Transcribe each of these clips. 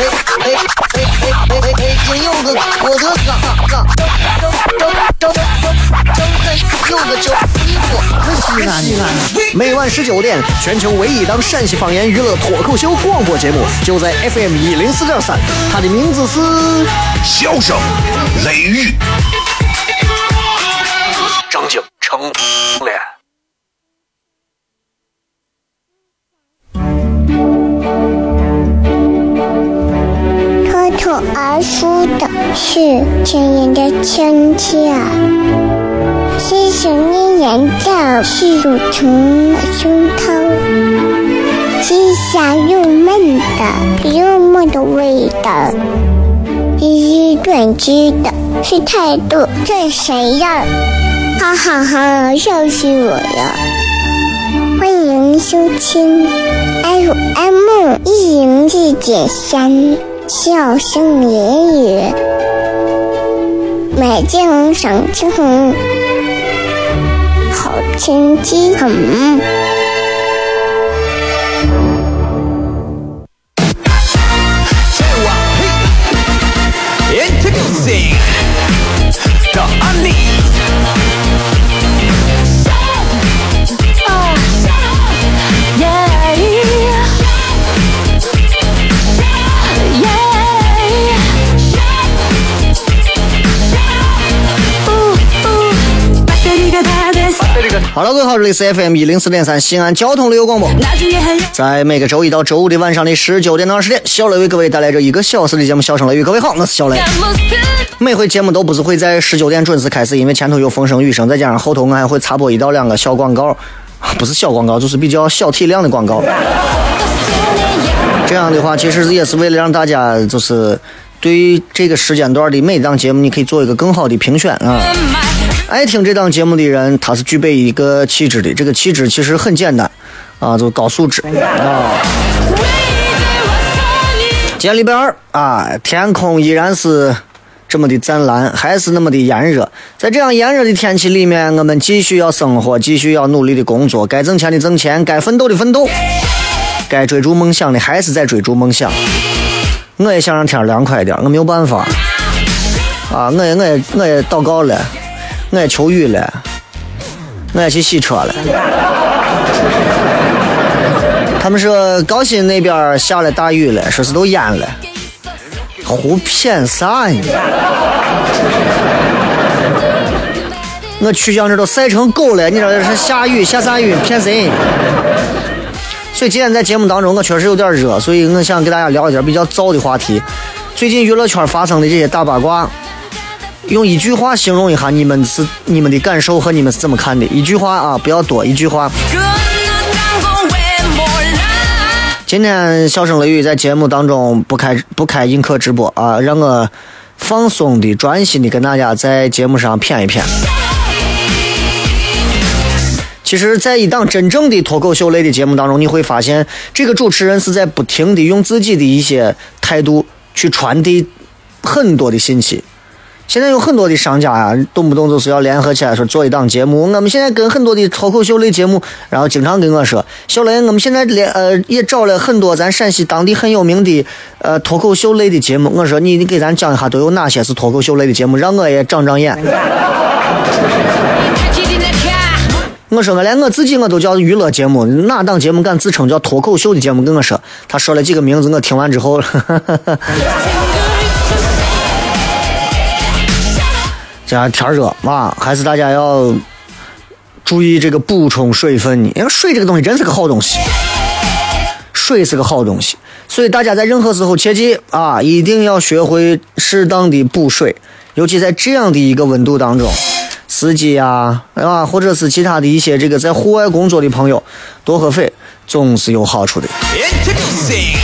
哎哎哎哎哎！金柚子，我的嘎嘎，张张张张张张柚子，每晚十九点，全球唯一档陕西方言娱乐脱口秀广播节目，就在 FM 一零四点三，它的名字是《笑声雷雨》，张景成而输的是亲人的亲切，是想念人的是乳虫的胸膛，是香又闷的幽默的味道，是短知的是态度这谁呀？哈哈哈，笑死我了！欢迎收听 FM 一零四点三。笑声言语，美景赏晴好天气很。好了，各位好，这里是 FM 一零四点三西安交通旅游广播，在每个周一到周五的晚上的十九点到二十点，小雷为各位带来这一个小时的节目《笑声雷雨》。各位好，我是小雷。每回节目都不是会在十九点准时开始，因为前头有风声雨声，再加上后头我还会插播一到两个小广告，不是小广告，就是比较小体量的广告。这样的话，其实也是为了让大家就是对这个时间段的每档节目，你可以做一个更好的评选啊。爱听这档节目的人，他是具备一个气质的。这个气质其实很简单，啊，就高素质啊。今天礼拜二啊，天空依然是这么的湛蓝，还是那么的炎热。在这样炎热的天气里面，我们继续要生活，继续要努力的工作，该挣钱的挣钱，该奋斗的奋斗，该追逐梦想的还是在追逐梦想。我也想让天凉快一点，我没有办法。啊，我也我也我也祷告了。我也求雨了，我也去洗车了。他们说高新那边下了大雨了，说是都淹了。胡骗啥呢？我曲江这都晒成狗了，你知道这是下雨下啥雨？骗谁？所以今天在节目当中，我确实有点热，所以我想给大家聊一点比较燥的话题。最近娱乐圈发生的这些大八卦。用一句话形容一下你们是你们的感受和你们是怎么看的？一句话啊，不要多，一句话。今天笑声雷雨在节目当中不开不开映客直播啊，让我放松的、专心的跟大家在节目上谝一谝。其实，在一档真正的脱口秀类的节目当中，你会发现这个主持人是在不停的用自己的一些态度去传递很多的信息。现在有很多的商家啊，动不动就是要联合起来说做一档节目。我们现在跟很多的脱口秀类节目，然后经常跟我说：“小雷，我们现在连呃也找了很多咱陕西当地很有名的呃脱口秀类的节目。”我说：“你你给咱讲一下都有哪些是脱口秀类的节目，让我也长长眼。”我说我连我自己我都叫娱乐节目，哪档节目敢自称叫脱口秀的节目？跟我说，他说了几个名字，我听完之后。现 在天热啊，还是大家要注意这个补充水分呢。因为水这个东西真是个好东西，水是个好东西，所以大家在任何时候切记啊，一定要学会适当的补水，尤其在这样的一个温度当中，司机呀，啊，或者是其他的一些这个在户外工作的朋友，多喝水总是有好处的 introduce。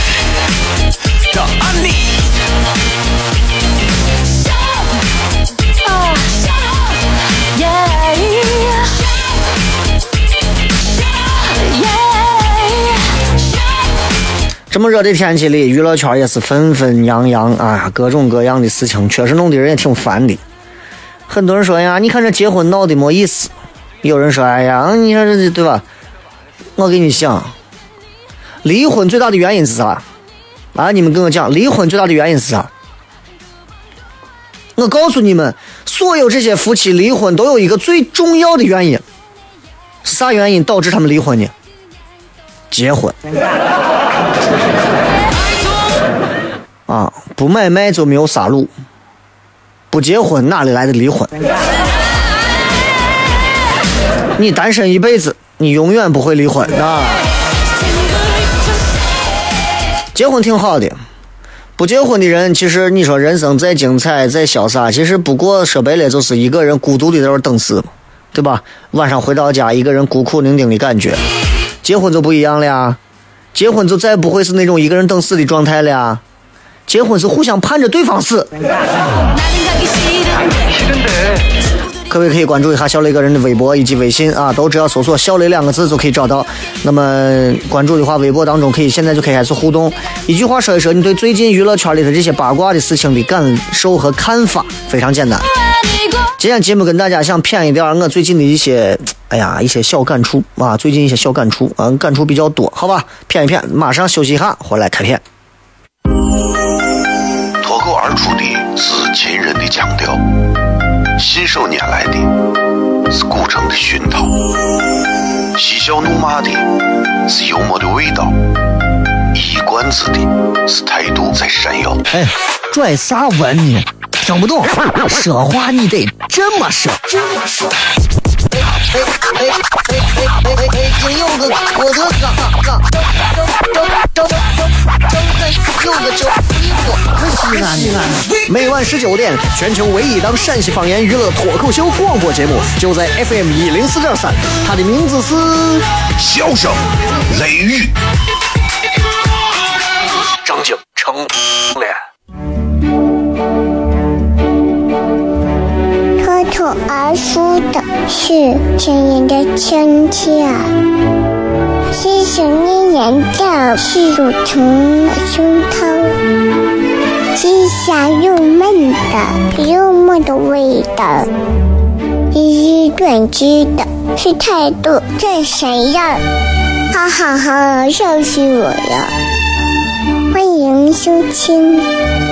这么热的天气里，娱乐圈也是纷纷扬扬啊，各种各样的事情，确实弄得人也挺烦的。很多人说呀，你看这结婚闹的没意思。有人说，哎呀，你看这对吧？我给你讲，离婚最大的原因是啥？啊，你们跟我讲，离婚最大的原因是啥？我告诉你们，所有这些夫妻离婚都有一个最重要的原因，是啥原因导致他们离婚呢？结婚。啊，不买卖就没有杀戮，不结婚哪里来的离婚？你单身一辈子，你永远不会离婚啊！结婚挺好的，不结婚的人，其实你说人生再精彩再潇洒，其实不过说白了就是一个人孤独的在那等死，对吧？晚上回到家，一个人孤苦伶仃的感觉。结婚就不一样了呀，结婚就再不会是那种一个人等死的状态了呀。结婚是互相盼着对方死。各位可以关注一下小雷个人的微博以及微信啊，都只要搜索“小雷”两个字就可以找到。那么关注的话，微博当中可以现在就可以开始互动，一句话说一说你对最近娱乐圈里的这些八卦的事情的感受和看法，非常简单。今天节目跟大家想谝一点我最近的一些，哎呀，一些小感触啊，最近一些小感触啊，感触比较多，好吧，谝一谝，马上休息一下，回来开片。脱口而出的是秦人的腔调，信手拈来的是古城的熏陶，嬉笑怒骂的是幽默的味道，一管之地是态度在闪耀。哎，拽啥文呢？听不懂，说话你得这么说。这么说。哎哎哎哎哎哎！又个我的哥哥，张张张张张张哥，又个叫西安的西安的。每晚十九点，全球唯一档陕西方言娱乐脱口秀广播节目，就在 FM 一零四点三，它的名字是《笑声雷雨》。而说的是亲人的亲切，是想念人的是乳虫胸膛，是香又闷的幽默的味道，是短知的是态度最闪耀，哈哈哈，笑死我了！欢迎收听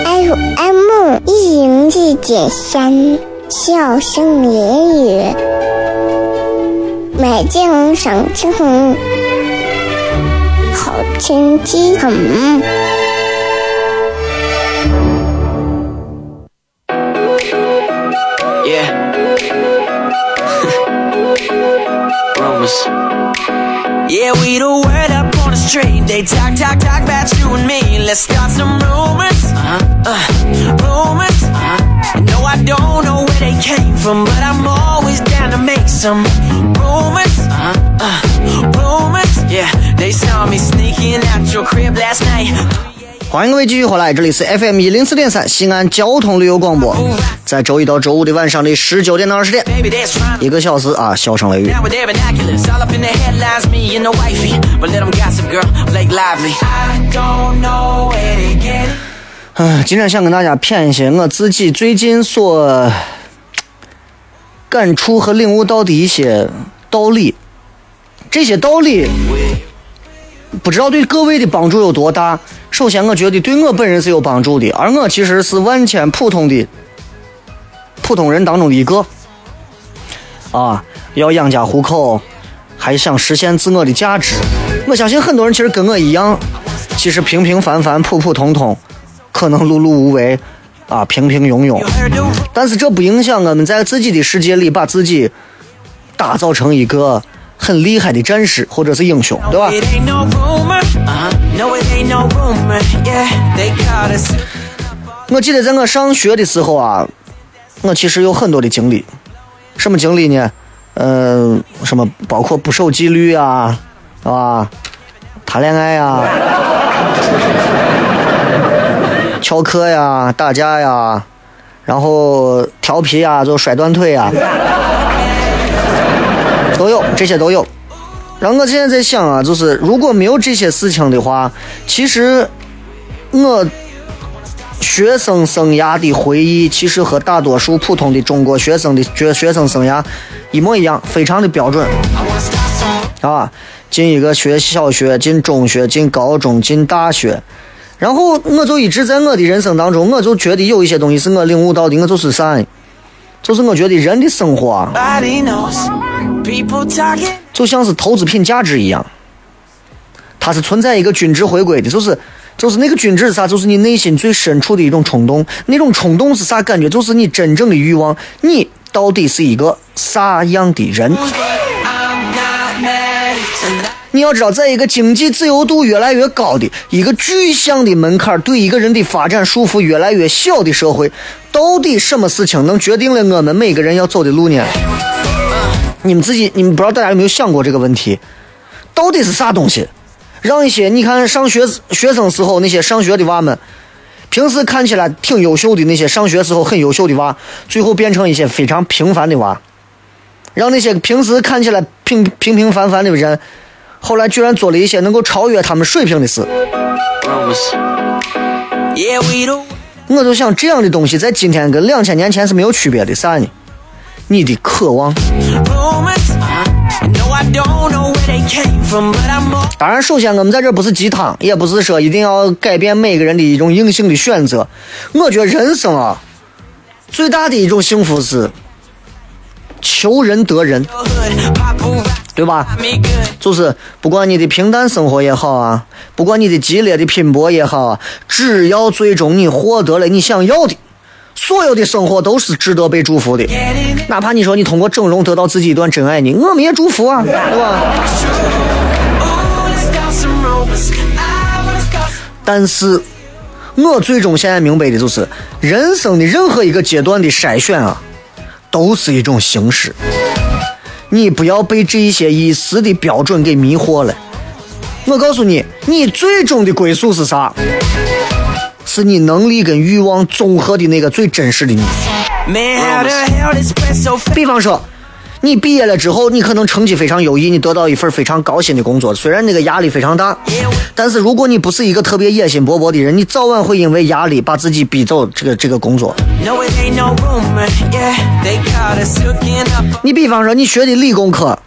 FM 一零四点三。笑声言语，美景赏晴空，好天气很。Yeah. Rumors. Yeah, we the word up on the street. They talk, talk, talk about you and me. Let's start some rumors. Uh-huh. Uh, rumors. Uh-huh. No, I don't know they came from, but I'm always down to make some rumors. Uh, uh, rumors, yeah. They saw me sneaking out your crib last night. 欢迎各位继续回来，这里是 FM 一零四点三西安交通旅游广播，在周一到周五的晚上的十九点到二十点，一个小时啊，笑声雷雨。嗯，今天想跟大家谝一些我自己最近所感触和领悟到的一些道理。这些道理不知道对各位的帮助有多大。首先，我觉得对我本人是有帮助的，而我其实是万千普通的普通人当中的一个。啊，要养家糊口，还想实现自我的价值。我相信很多人其实跟我一样，其实平平凡凡、普普通通。可能碌碌无为，啊，平平庸庸，但是这不影响我们在自己的世界里把自己打造成一个很厉害的战士或者是英雄，对吧？我记得在我上学的时候啊，我其实有很多的经历，什么经历呢？嗯，什么包括不守纪律啊，啊，谈恋爱呀。翘课呀，打架呀，然后调皮呀，就摔断腿呀，都有这些都有。然后我现在在想啊，就是如果没有这些事情的话，其实我学生生涯的回忆，其实和大多数普通的中国学生的学学生生涯一模一样，非常的标准啊。进一个学小学，进中学，进高中，进大学，然后我就一直在我的人生当中，我就觉得有一些东西是我领悟到的，我就是啥，就是我觉得人的生活啊，就像是投资品价值一样，它是存在一个均值回归的，就是就是那个均值是啥？就是你内心最深处的一种冲动，那种冲动是啥感觉？就是你真正的欲望，你到底是一个啥样的人？你要知道，在一个经济自由度越来越高的一个具象的门槛对一个人的发展束缚越来越小的社会，到底什么事情能决定了我们每个人要走的路呢？你们自己，你们不知道大家有没有想过这个问题？到底是啥东西，让一些你看上学学生时候那些上学的娃们，平时看起来挺优秀的那些上学时候很优秀的娃，最后变成一些非常平凡的娃，让那些平时看起来平平平凡凡的人。后来居然做了一些能够超越他们水平的事，我就想这样的东西在今天跟两千年前是没有区别的，啥呢？你的渴望。当然，首先我们在这不是鸡汤，也不是说一定要改变每个人的一种硬性的选择。我觉得人生啊，最大的一种幸福是求人得人。对吧？就是不管你的平淡生活也好啊，不管你的激烈的拼搏也好啊，只要最终你获得了你想要的，所有的生活都是值得被祝福的。哪怕你说你通过整容得到自己一段真爱呢，我们也祝福啊，对吧？但是，我最终现在明白的就是，人生的任何一个阶段的筛选啊，都是一种形式。你不要被这一些一时的标准给迷惑了。我告诉你，你最终的归宿是啥？是你能力跟欲望综合的那个最真实的你。比方说。你毕业了之后，你可能成绩非常优异，你得到一份非常高薪的工作，虽然那个压力非常大，但是如果你不是一个特别野心勃勃的人，你早晚会因为压力把自己逼走这个这个工作。你比方说你学的理工科，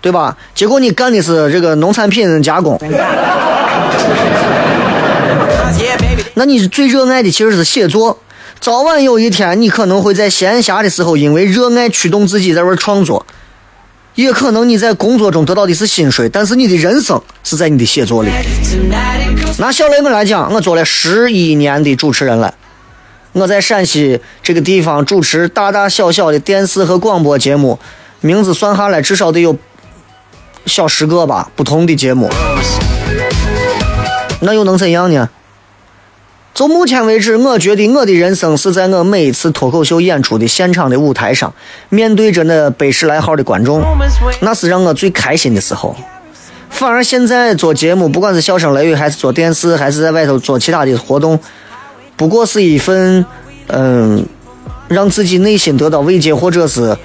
对吧？结果你干的是这个农产品加工，那你最热爱的其实是写作。早晚有一天，你可能会在闲暇的时候，因为热爱驱动自己在玩创作；也可能你在工作中得到的是薪水，但是你的人生是在你的写作里。拿小雷我来讲，我做了十一年的主持人了，我在陕西这个地方主持大大小小的电视和广播节目，名字算下来至少得有小十个吧，不同的节目。那又能怎样呢？就目前为止，我觉得我的人生是在我每一次脱口秀演出的现场的舞台上，面对着那百十来号的观众，那是让我最开心的时候。反而现在做节目，不管是笑声雷雨，还是做电视，还是在外头做其他的活动，不过是一份，嗯，让自己内心得到慰藉，或者是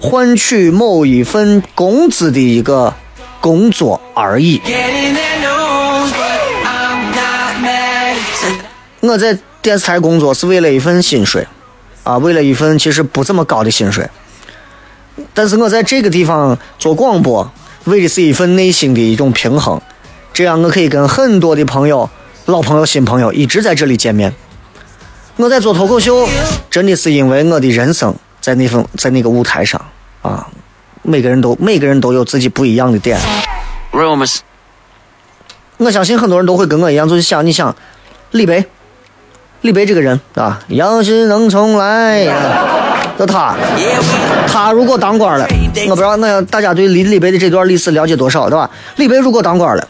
换取某一份工资的一个工作而已。我在电视台工作是为了一份薪水，啊，为了一份其实不怎么高的薪水。但是我在这个地方做广播，为的是一份内心的一种平衡，这样我可以跟很多的朋友、老朋友、新朋友一直在这里见面。我在做脱口秀，真的是因为我的人生在那份在那个舞台上啊，每个人都每个人都有自己不一样的点。我相信很多人都会跟我一样，就是想你想李白。李白这个人啊，要是能重来，就他，他如果当官了，我不知道那大家对李李白的这段历史了解多少，对吧？李白如果当官了，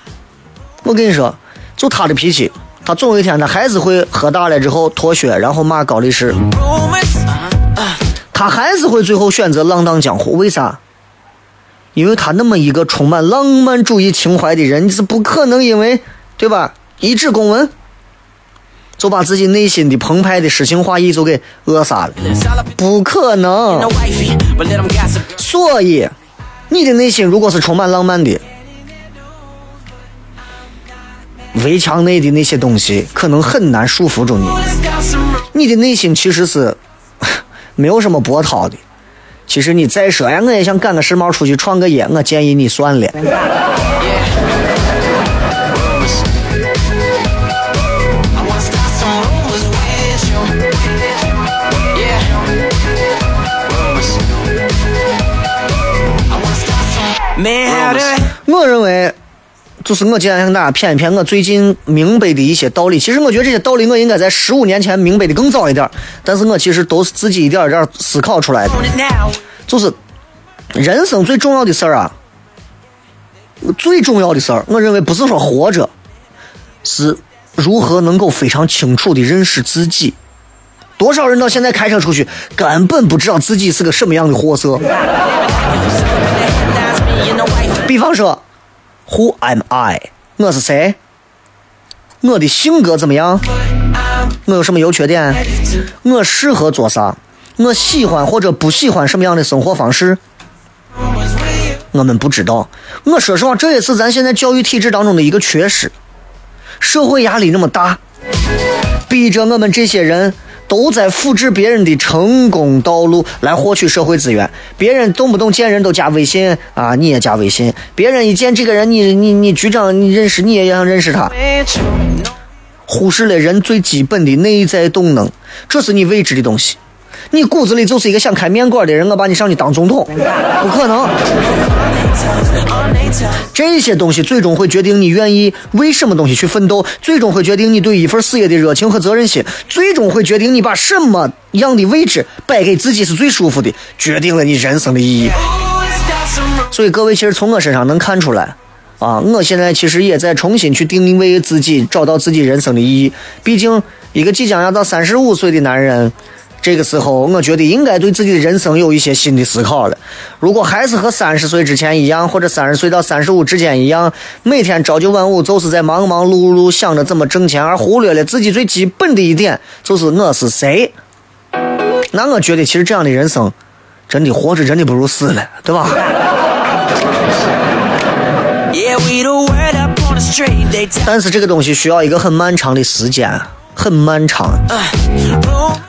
我跟你说，就他的脾气，他总有一天他还是会喝大了之后脱靴，然后骂高力士，他还是会最后选择浪荡江湖。为啥？因为他那么一个充满浪漫主义情怀的人，你是不可能因为对吧？一纸公文。就把自己内心的澎湃的诗情画意就给扼杀了，不可能。所以，你的内心如果是充满浪漫的，围墙内的那些东西可能很难束缚住你。你的内心其实是没有什么波涛的。其实你再说哎，我也想赶个时髦出去创个业，我建议你算了。认为，就是我今天跟大家谝一谝我最近明白的一些道理。其实我觉得这些道理我应该在十五年前明白的更早一点，但是我其实都是自己一点一点思考出来的。就 是人生最重要的事儿啊，最重要的事儿，我认为不是说活着，是如何能够非常清楚的认识自己。多少人到现在开车出去，根本不知道自己是个什么样的货色。比方说，Who am I？我是谁？我的性格怎么样？我有什么优缺点？我适合做啥？我喜欢或者不喜欢什么样的生活方式？我们不知道。我说实话，这也是咱现在教育体制当中的一个缺失。社会压力那么大，逼着我们这些人。都在复制别人的成功道路来获取社会资源。别人动不动见人都加微信啊，你也加微信。别人一见这个人，你你你局长你认识，你也想认识他。忽视了人最基本的内在动能，这是你未知的东西。你骨子里就是一个想开面馆的人，我把你上去当总统，不可能。这些东西最终会决定你愿意为什么东西去奋斗，最终会决定你对一份事业的热情和责任心，最终会决定你把什么样的位置摆给自己是最舒服的，决定了你人生的意义。所以各位其实从我身上能看出来，啊，我现在其实也在重新去定位自己，找到自己人生的意义。毕竟一个即将要到三十五岁的男人。这个时候，我觉得应该对自己的人生有一些新的思考了。如果还是和三十岁之前一样，或者三十岁到三十五之间一样，每天朝九晚五，就是在忙忙碌碌想着怎么挣钱，而忽略了自己最基本的一点，就是我是谁。那我觉得，其实这样的人生，真的活着真的不如死了，对吧？但是这个东西需要一个很漫长的时间。很漫长，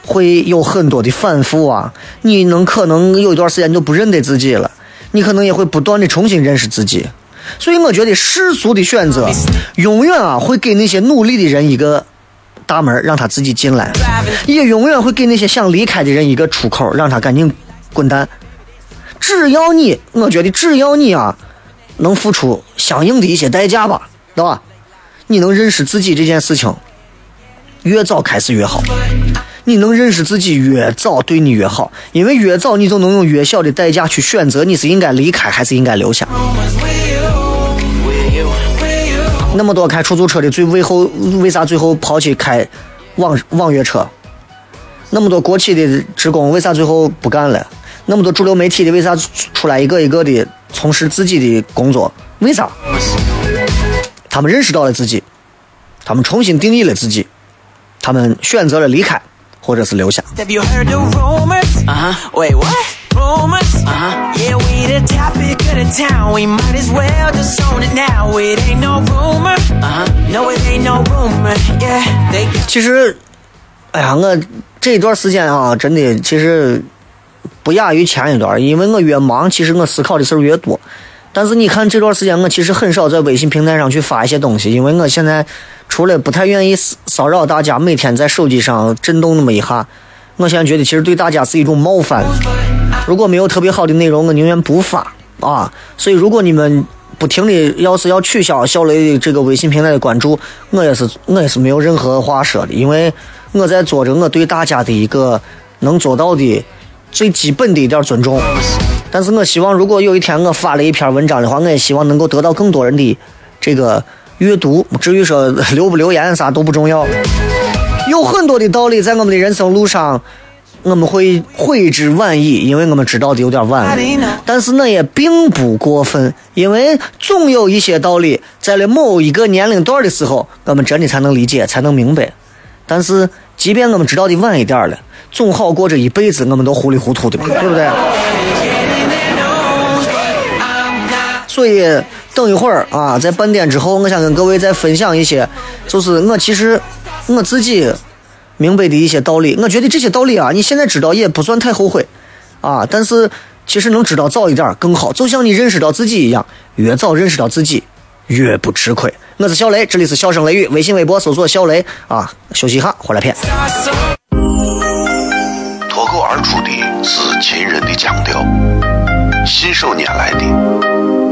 会有很多的反复啊！你能可能有一段时间你就不认得自己了，你可能也会不断的重新认识自己。所以我觉得世俗的选择，永远啊会给那些努力的人一个大门，让他自己进来；也永远会给那些想离开的人一个出口，让他赶紧滚蛋。只要你，我觉得只要你啊，能付出相应的一些代价吧，对吧？你能认识自己这件事情。越早开始越好，你能认识自己越早，对你越好，因为越早你就能用越小的代价去选择你是应该离开还是应该留下。那么多开出租车的最为后为啥最后抛弃开网网约车？那么多国企的职工为啥最后不干了？那么多主流媒体的为啥出来一个一个的从事自己的工作？为啥？他们认识到了自己，他们重新定义了自己。他们选择了离开，或者是留下。其实，哎呀，我这一段时间啊，真的其实不亚于前一段，因为我越忙，其实我思考的事儿越多。但是你看这段时间，我其实很少在微信平台上去发一些东西，因为我现在除了不太愿意骚扰大家，每天在手机上震动那么一下，我现在觉得其实对大家是一种冒犯。如果没有特别好的内容，我宁愿不发啊。所以如果你们不停的要是要取消小雷的这个微信平台的关注，我也是我也是没有任何话说的，因为我在做着我对大家的一个能做到的最基本的一点尊重。但是我希望，如果有一天我发了一篇文章的话，我也希望能够得到更多人的这个阅读。至于说留不留言啥都不重要。有很多的道理在我们的人生路上，我们会悔之晚矣，因为我们知道的有点晚了。但是那也并不过分，因为总有一些道理，在了某一个年龄段的时候，我们真的才能理解，才能明白。但是，即便我们知道的晚一点了，总好过这一辈子我们都糊里糊涂的吧，对不对？所以等一会儿啊，在半点之后，我想跟各位再分享一些，就是我其实我自己明白的一些道理。我觉得这些道理啊，你现在知道也不算太后悔啊，但是其实能知道早一点更好。就像你认识到自己一样，越早认识到自己，越不吃亏。我是小雷，这里是笑声雷雨，微信、微博搜索小雷啊，休息一下，回来片。脱口而出的是秦人的腔调，信手拈来的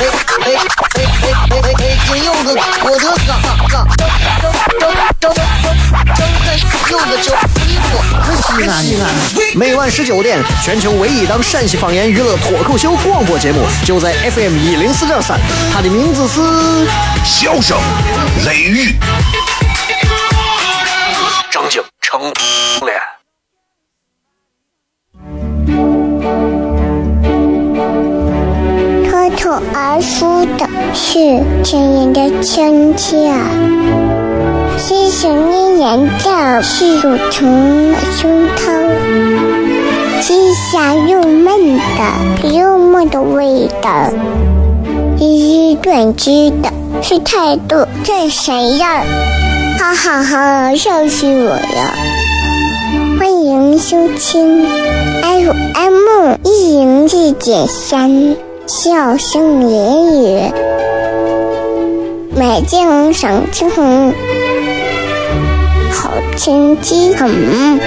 哎哎哎哎哎！金柚子，我的哥哥，张张张张张柚子就衣服，西安西安。每晚十九点，全球唯一档陕西方言娱乐脱口秀广播节目，就在 FM 一零四点三。它的名字是《笑声雷雨》，张景成脸。口而出的是亲人的亲切，是想念人的是乳成的胸膛，是香又闷的幽默的味道，是短知的是态度这谁样？哈哈哈，笑死我了！欢迎收听 FM 一零四点三。笑声言语，美景赏青红，好天气很。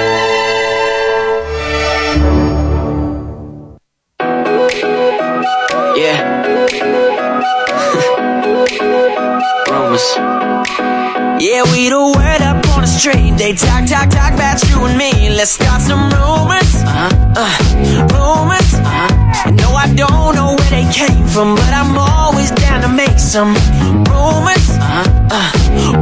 Yeah, we the word up on the street. They talk, talk, talk about you and me. Let's start some rumors. Uh-huh. Uh, from, but I'm always down to make some rumors. Uh-huh. Uh,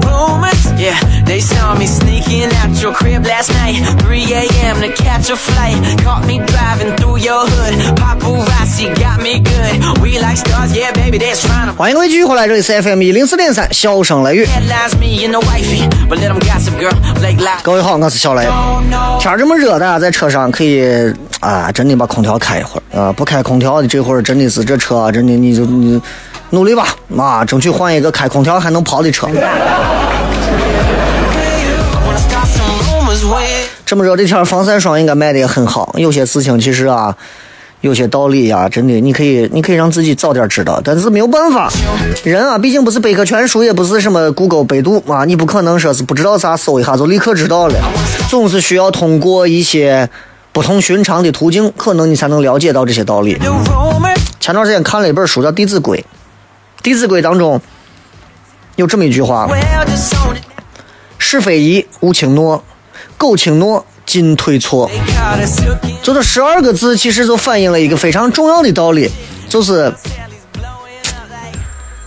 rumors. Yeah, they saw me sneaking out your crib last night. 3 a.m. to catch a flight. Caught me driving through your hood. Paparazzi got me good. We like stars, yeah, baby, that's trying to. 欢迎各位继续回来，这里是 FM 一零四点三，笑声雷雨。各位好，我是小雷。天这么热，大家在车上可以啊，真的把空调开一会儿啊。不开空调的这会儿真的是这车真的你就你努力吧啊，争取换一个开空调还能跑的车。这么热的天，防晒霜应该卖的也很好。有些事情其实啊。有些道理呀，真的，你可以，你可以让自己早点知道，但是没有办法，人啊，毕竟不是百科全书，也不是什么谷歌、百度啊，你不可能说是不知道啥搜一下就立刻知道了，总是需要通过一些不同寻常的途径，可能你才能了解到这些道理。前段时间看了一本书，叫《弟子规》，《弟子规》当中有这么一句话：是非宜勿轻诺，苟轻诺。进退错，就这十二个字，其实就反映了一个非常重要的道理，就是，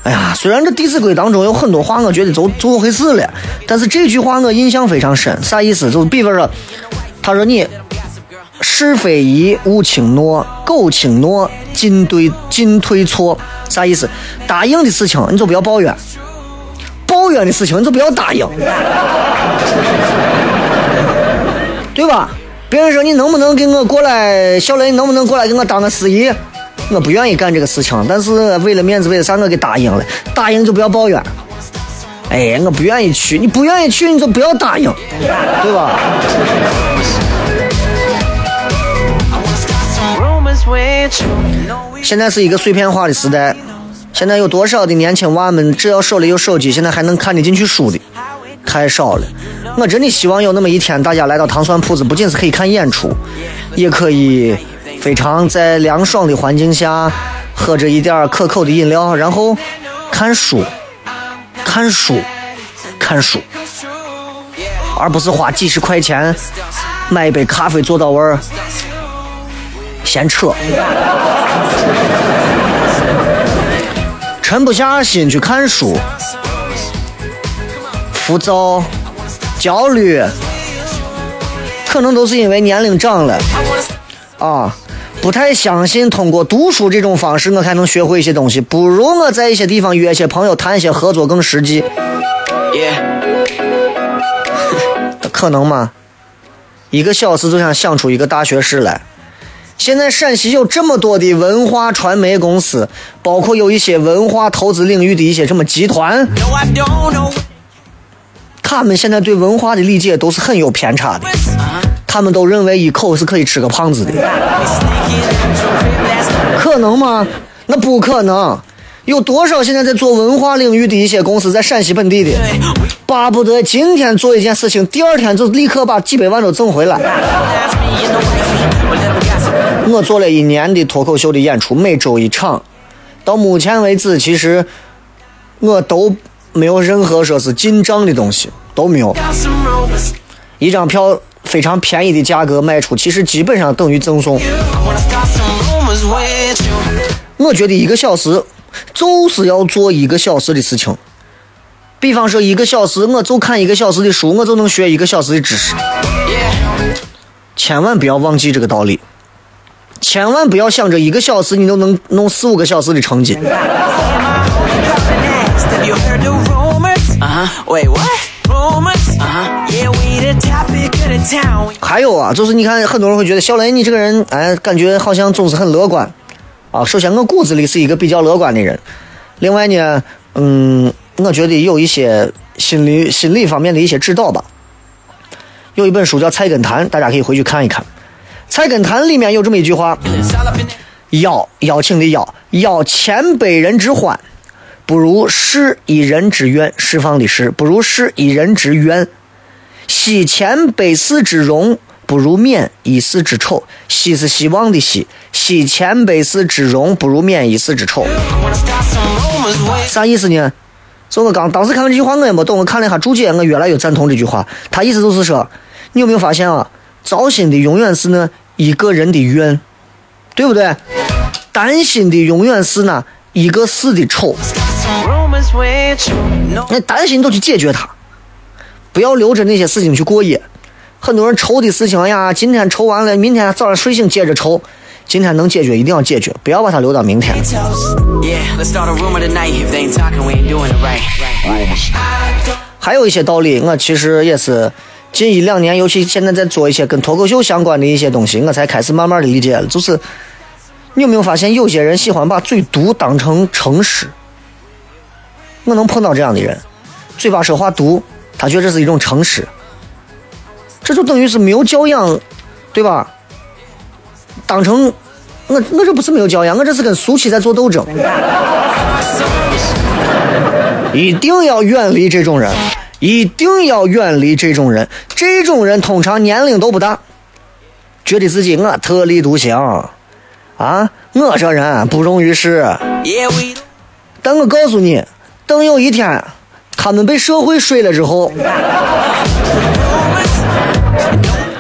哎呀，虽然这《弟子规》当中有很多话，我觉得就就回事了，但是这句话我印象非常深。啥意思？就是比方说，他说你是非宜勿轻诺，苟轻诺，进对进退错。啥意思？答应的事情你就不要抱怨，抱怨的事情你就不要答应。对吧？别人说你能不能给我过来，小雷，你能不能过来给我当个司仪？我不愿意干这个事情，但是为了面子，为了啥，我给答应了。答应就不要抱怨。哎，我不愿意去，你不愿意去，你就不要答应，对吧？现在是一个碎片化的时代，现在有多少的年轻娃们，只要手里有手机，现在还能看得进去书的？太少了，我真的希望有那么一天，大家来到糖蒜铺子，不仅是可以看演出，也可以非常在凉爽的环境下，喝着一点可口的饮料，然后看书，看书，看书，而不是花几十块钱买一杯咖啡坐到位儿闲扯，沉不下心去看书。浮躁、焦虑，可能都是因为年龄长了啊。不太相信通过读书这种方式我才能学会一些东西，不如我在一些地方约一些朋友谈一些合作更实际。可能吗？一个小时就想想出一个大学士来。现在陕西有这么多的文化传媒公司，包括有一些文化投资领域的一些什么集团，他们现在对文化的理解都是很有偏差的。他们都认为一口是可以吃个胖子的，可能吗？那不可能。有多少现在在做文化领域的一些公司在陕西本地的，巴不得今天做一件事情，第二天就立刻把几百万都挣回来。我做了一年的脱口秀的演出，每周一场，到目前为止，其实我都没有任何说是进账的东西，都没有。一张票非常便宜的价格卖出，其实基本上等于赠送。我觉得一个小时。就是要做一个小时的事情，比方说一个小时，我就看一个小时的书，我就能学一个小时的知识。千万不要忘记这个道理，千万不要想着一个小时你都能弄四五个小时的成绩。还有啊，就是你看，很多人会觉得小雷你这个人，哎，感觉好像总是很乐观。啊，首先我骨子里是一个比较乐观的人，另外呢，嗯，我觉得有一些心理心理方面的一些指导吧。有一本书叫《菜根谭》，大家可以回去看一看。《菜根谭》里面有这么一句话：邀邀请的邀，邀千百人之欢，不如释一人之怨。释放的释，不如释一人之怨。惜千百世之荣。不如免一世之丑，惜是希望的惜，惜千百世之荣，不如免一世之丑。啥意思呢？就我刚当时看完这句话，我也没懂。我看了一下注解，我越来越赞同这句话。他意思就是说，你有没有发现啊？糟心的永远是那一个人的怨，对不对？担心的永远是那一个事的丑。那担心就去解决它，不要留着那些事情去过夜。很多人愁的事情，哎呀，今天愁完了，明天早上睡醒接着愁。今天能解决一定要解决，不要把它留到明天。还有一些道理，我其实也是近一两年，尤其现在在做一些跟脱口秀相关的一些东西，我才开始慢慢的理解了。就是你有没有发现，有些人喜欢把嘴毒当成诚实？我能碰到这样的人，嘴巴说话毒，他觉得这是一种诚实。这就等于是没有教养，对吧？当成我我这不是没有教养，我这是跟俗气在做斗争。一定要远离这种人，一定要远离这种人。这种人通常年龄都不大，觉得自己我特立独行啊！我这人不容于世。但我告诉你，等有一天他们被社会睡了之后。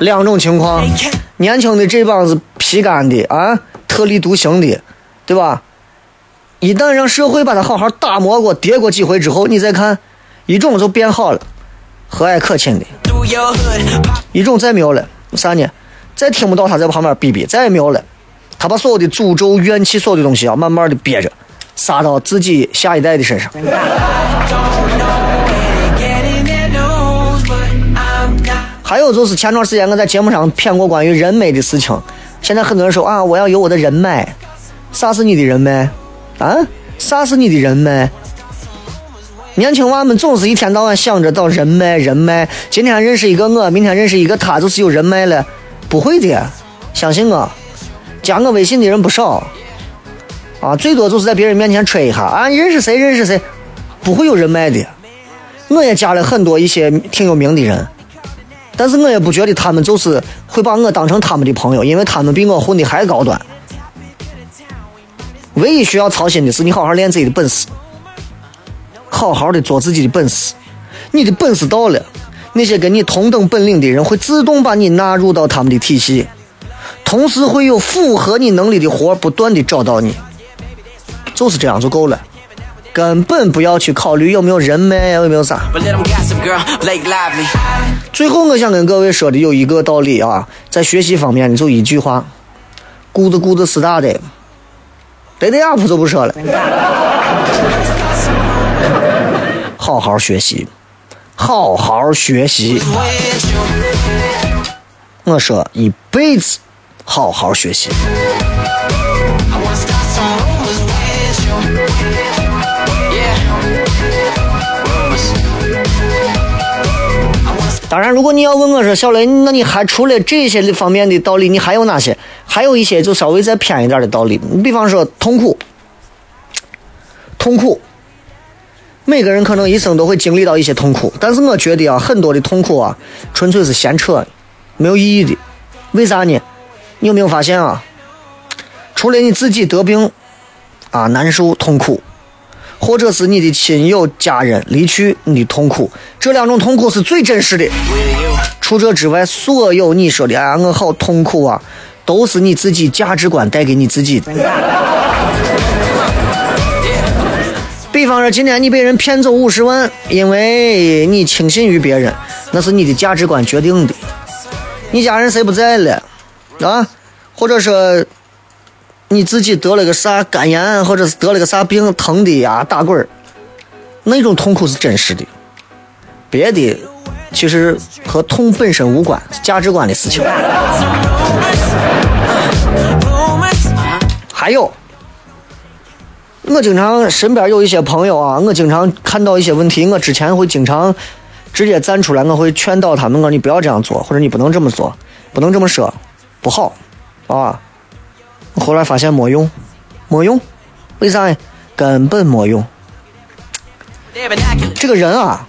两种情况，年轻的这帮子皮干的啊，特立独行的，对吧？一旦让社会把他好好打磨过、叠过几回之后，你再看，一种就变好了，和蔼可亲的；一种再没有了，啥呢？再听不到他在旁边逼逼，再也没有了。他把所有的诅咒、怨气、所有的东西啊，慢慢的憋着，撒到自己下一代的身上。还有就是前段时间我在节目上骗过关于人脉的事情，现在很多人说啊，我要有我的人脉，啥是你的人脉？啊，啥是你的人脉？年轻娃们总是一天到晚想着找人脉，人脉。今天认识一个我，明天认识一个他，就是有人脉了。不会的，相信我，加我微信的人不少，啊，最多就是在别人面前吹一下啊，认识谁认识谁，不会有人脉的。我也加了很多一些挺有名的人。但是我也不觉得他们就是会把我当成他们的朋友，因为他们比我混的还高端。唯一需要操心的是，你好好练自己的本事，好好的做自己的本事。你的本事到了，那些跟你同等本领的人会自动把你纳入到他们的体系，同时会有符合你能力的活不断的找到你，就是这样就够了。根本不要去考虑有没有人脉，有没有啥。最后，我想跟各位说的有一个道理啊，在学习方面，你就一句话：，good good study，得得 up 就不说了，好好学习，好好学习。我说一辈子好好学习。当然，如果你要问我说小雷，那你还除了这些方面的道理，你还有哪些？还有一些就稍微再偏一点的道理。你比方说痛苦，痛苦，每个人可能一生都会经历到一些痛苦，但是我觉得啊，很多的痛苦啊，纯粹是闲扯，没有意义的。为啥呢？你有没有发现啊？除了你自己得病啊难受痛苦。或者是你的亲友家人离去，你的痛苦，这两种痛苦是最真实的。除这之外，所有你说的“哎，我好痛苦啊”，都是你自己价值观带给你自己的。比方说，今天你被人骗走五十万，因为你轻信于别人，那是你的价值观决定的。你家人谁不在了啊？或者说。你自己得了个啥肝炎，或者是得了个啥病，疼的呀打滚儿，那种痛苦是真实的。别的其实和痛本身无关，价值观的事情。还有，我经常身边有一些朋友啊，我经常看到一些问题，我之前会经常直接站出来，我会劝导他们，我说你不要这样做，或者你不能这么做，不能这么说，不好，啊。后来发现没用，没用，为啥呀？根本没用。这个人啊，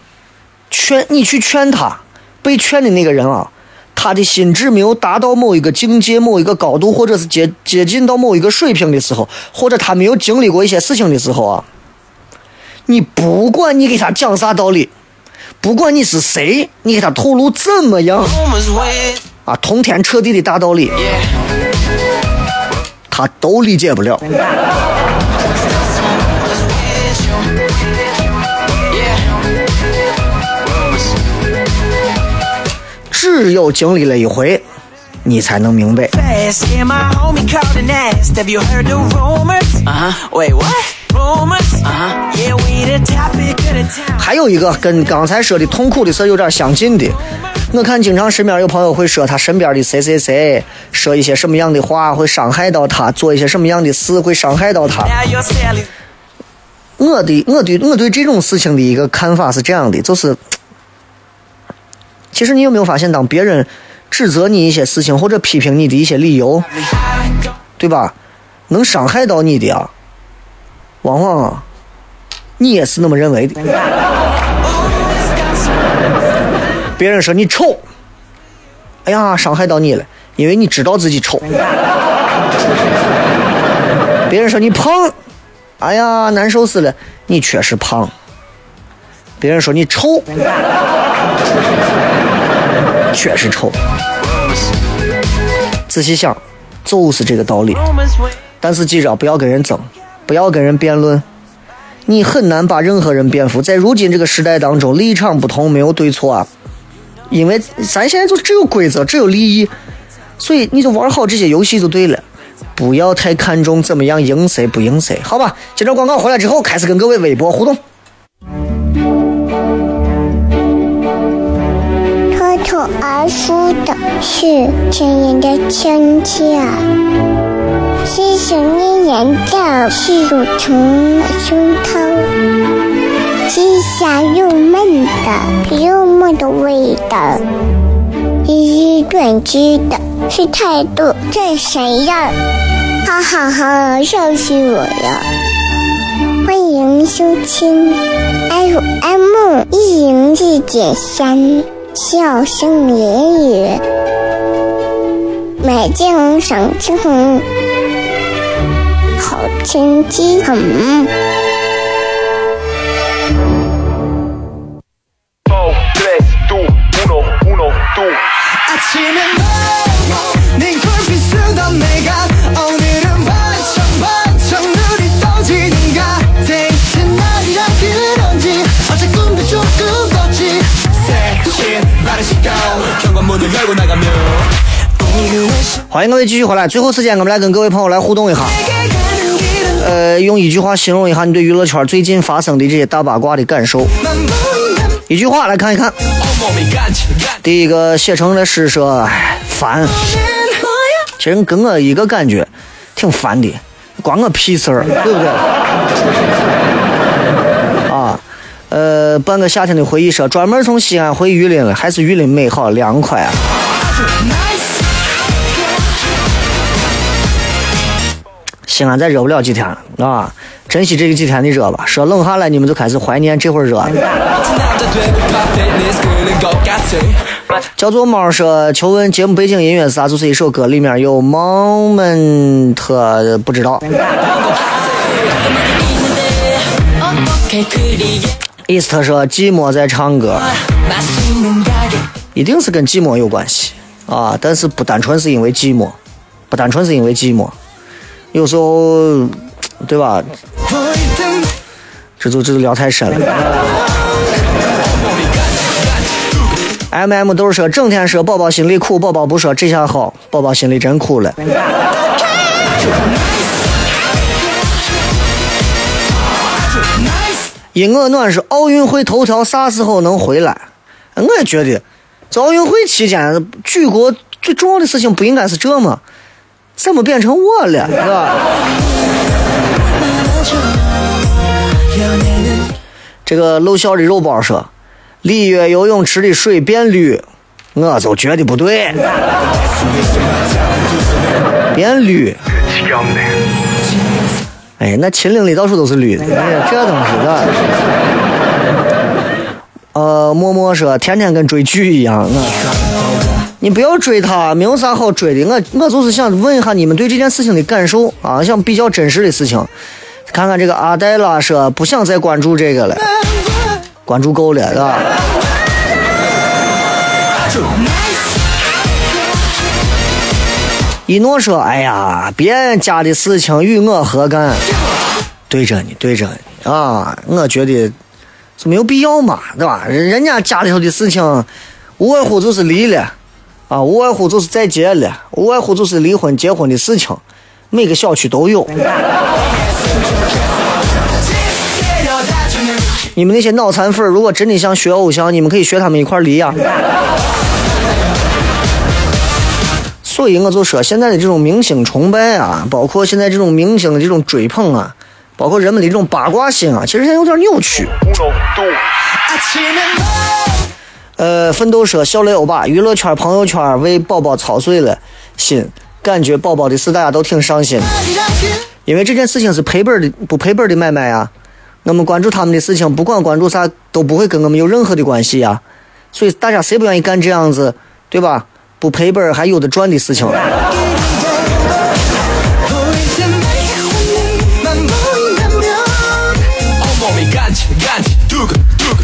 劝你去劝他，被劝的那个人啊，他的心智没有达到某一个境界、某一个高度，或者是接接近到某一个水平的时候，或者他没有经历过一些事情的时候啊，你不管你给他讲啥道理，不管你是谁，你给他透露怎么样啊，通天彻地的大道理。他都理解不了。只有经历了一回，你才能明白。还有一个跟刚才说的痛苦的事有点相近的。我看经常身边有朋友会说他身边的谁谁谁说一些什么样的话会伤害到他，做一些什么样的事会伤害到他。我的我对我对这种事情的一个看法是这样的，就是，其实你有没有发现，当别人指责你一些事情或者批评你的一些理由，对吧？能伤害到你的啊，往往啊，你也是那么认为的。别人说你丑，哎呀，伤害到你了，因为你知道自己丑。别人说你胖，哎呀，难受死了，你确实胖。别人说你丑，确实丑。仔细想，就是这个道理。但是记着，不要跟人争，不要跟人辩论，你很难把任何人辩服。在如今这个时代当中，立场不同没有对错啊。因为咱现在就只有规则，只有利益，所以你就玩好这些游戏就对了，不要太看重怎么样赢谁不赢谁，好吧？接着广告回来之后，开始跟各位微博互动。脱脱而出的是亲人的亲切，是想念人的是乳虫的胸膛。吃下又闷的，又闷的味道。一日断知的是态度，这谁呀？哈哈哈，笑死我了！欢迎收听 FM 一零四点三，笑声言语，美景赏青红，好清嗯，欢迎各位继续回来。最后时间，我们来跟各位朋友来互动一下。呃，用一句话形容一下你对娱乐圈最近发生的这些大八卦的感受。一句话来看一看。第一个写成的诗说：“哎，烦。”其实跟我一个感觉，挺烦的，关我屁事儿，对不对？啊，呃，半个夏天的回忆说，专门从西安回榆林了，还是榆林美好凉快啊。西安再热不了几天啊，珍惜这个几天的热吧。说冷下来，你们就开始怀念这会儿热。叫做猫说，求问节目背景音乐是啥？就是一首歌，里面有 moment，不知道。East 说寂寞在唱歌，一定是跟寂寞有关系啊，但是不单纯是因为寂寞，不单纯是因为寂寞。有时候，对吧？这就这就聊太深了。M M 都说整天说宝宝心里苦，宝宝不说这下好，宝宝心里真苦了。因我暖是奥运会头条啥时候能回来？我也觉得，在奥运会期间举国最重要的事情不应该是这吗？怎么变成我了，是吧？这个露笑的肉包说：“里约游泳池的水变绿，我就觉得不对。变绿？哎，那秦岭里到处都是绿的，哎，这东西的。呃，默默说，天天跟追剧一样，我。”你不要追他，没有啥好追的。我我就是想问一下你们对这件事情的感受啊，想比较真实的事情。看看这个阿黛拉说不想再关注这个了，关注够了，是吧？一诺说：“哎呀，别人家的事情与我何干？对着你，对着你啊！我觉得是没有必要嘛，对吧？人家家里头的事情，无外乎就是离了。”啊，无外乎就是再结了，无外乎就是离婚、结婚的事情，每个小区都有。你们那些脑残粉，如果真的想学偶像，你们可以学他们一块离呀。所以我就说，现在的这种明星崇拜啊，包括现在这种明星的这种追捧啊，包括人们的这种八卦心啊，其实现在有点扭曲。呃，奋斗社小雷欧巴，娱乐圈朋友圈为宝宝操碎了心，感觉宝宝的事大家都挺上心，因为这件事情是赔本的，不赔本的买卖呀。我们关注他们的事情，不管关注啥，都不会跟我们有任何的关系呀。所以大家谁不愿意干这样子，对吧？不赔本还有的赚的事情。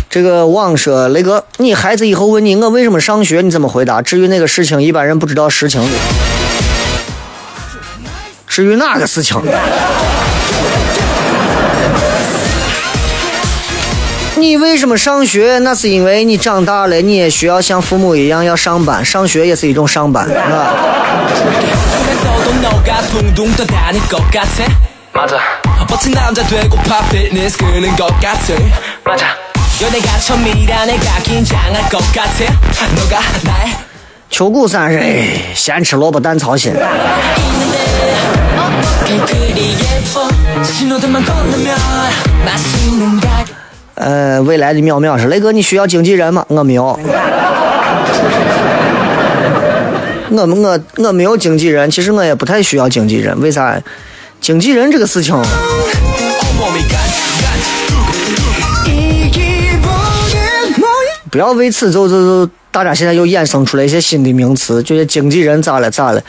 这个网说雷哥，你孩子以后问你我为什么上学，你怎么回答？至于那个事情，一般人不知道实情的。至于哪个事情？你为什么上学？那是因为你长大了，你也需要像父母一样要上班，上学也是一种上班，啊。秋谷三日，咸吃萝卜淡操心。呃，未来的淼淼说：“雷哥，你需要经纪人吗？我没有，我我我没有经纪人。其实我也不太需要经纪人，为啥？经纪人这个事情。”不要为此就就就，大家现在又衍生出来一些新的名词，就是经纪人咋了咋了？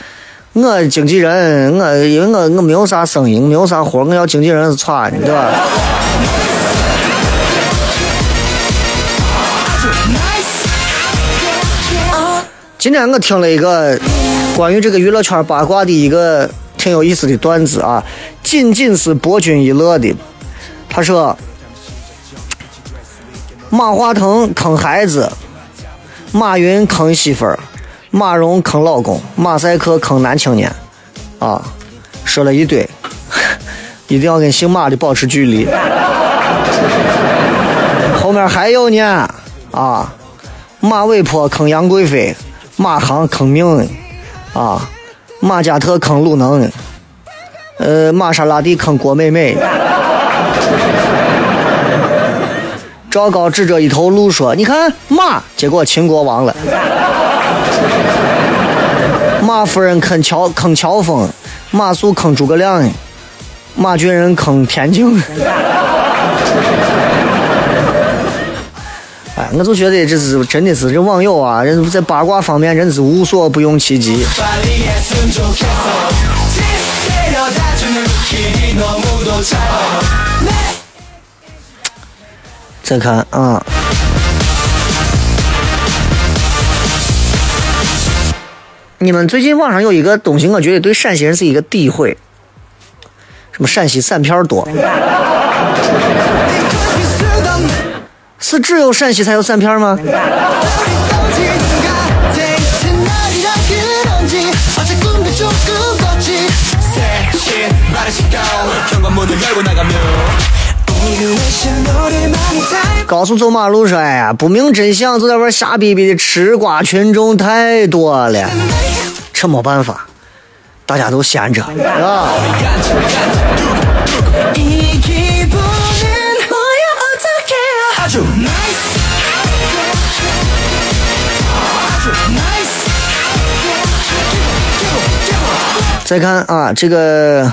我经纪人，我因为我我没有啥生意，没有啥活，我要经纪人是错的，对吧？今天我听了一个关于这个娱乐圈八卦的一个挺有意思的段子啊，仅仅是博君一乐的。他说。马化腾坑孩子，马云坑媳妇儿，马蓉坑老公，马赛克坑男青年，啊，说了一堆，一定要跟姓马的保持距离。后面还有呢，啊，马尾坡坑杨贵妃，马航坑命，啊，马加特坑鲁能，呃，玛莎拉蒂坑郭美美。赵高指着一头鹿说：“你看马。”结果秦国亡了。马夫人坑乔坑乔峰，马谡坑诸葛亮，马俊仁坑田径。哎，我就觉得这是真的是这网友啊，人在八卦方面真是无所不用其极。再看啊，你们最近网上有一个东西，我觉得对陕西人是一个诋毁，什么陕西散片多，是只有陕西才有散片吗？高速走马路上，哎呀，不明真相就在玩瞎逼逼的吃瓜群众太多了，这没办法，大家都闲着啊。再看啊，这个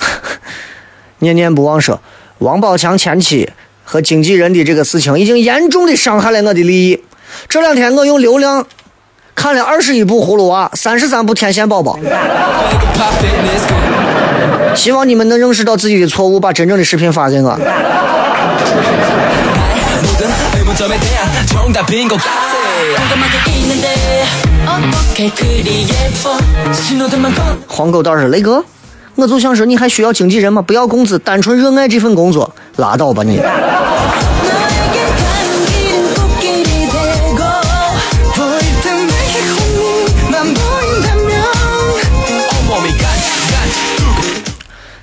念念不忘说。王宝强前妻和经纪人的这个事情，已经严重的伤害了我的利益。这两天我用流量看了二十一部《葫芦娃》，三十三部《天线宝宝》。希望你们能认识到自己的错误，把真正的视频发给我。黄狗倒是雷哥。我就想说，你还需要经纪人吗？不要工资，单纯热爱这份工作，拉倒吧你。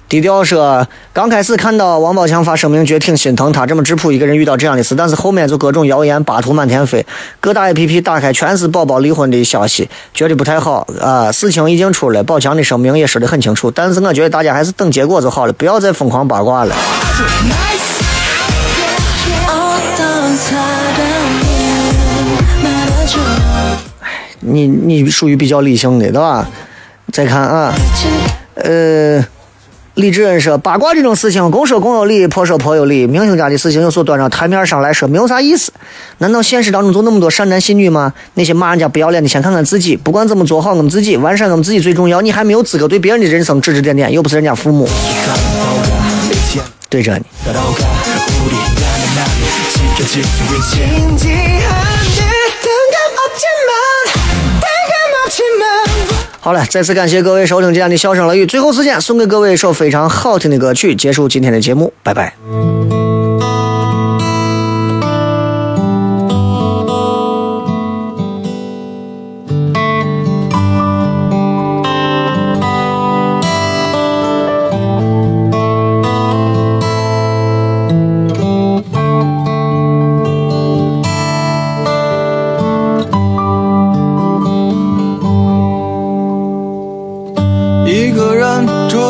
低调说，刚开始看到王宝强发声明，觉得挺心疼他这么质朴一个人遇到这样的事，但是后面就各种谣言巴图满天飞，各大 APP 打开全是宝宝离婚的消息，觉得不太好啊。事情已经出了，宝强的声明也说得很清楚，但是我觉得大家还是等结果就好了，不要再疯狂八卦了。你你属于比较理性的，对吧？再看啊，呃。李志恩说：“八卦这种事情，公说公有理，婆说婆有理。明星家的事情有所端着台面上来说，没有啥意思。难道现实当中就那么多善男信女吗？那些骂人家不要脸的，先看看自己。不管怎么做好我们自己，完善我们自己最重要。你还没有资格对别人的人生指指点点，又不是人家父母。对着你。”好了，再次感谢各位收听今天的笑声雷雨。最后时间送给各位一首非常好听的歌曲，结束今天的节目，拜拜。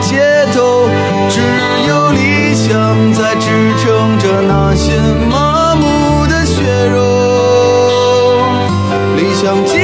街头，只有理想在支撑着那些麻木的血肉。理想。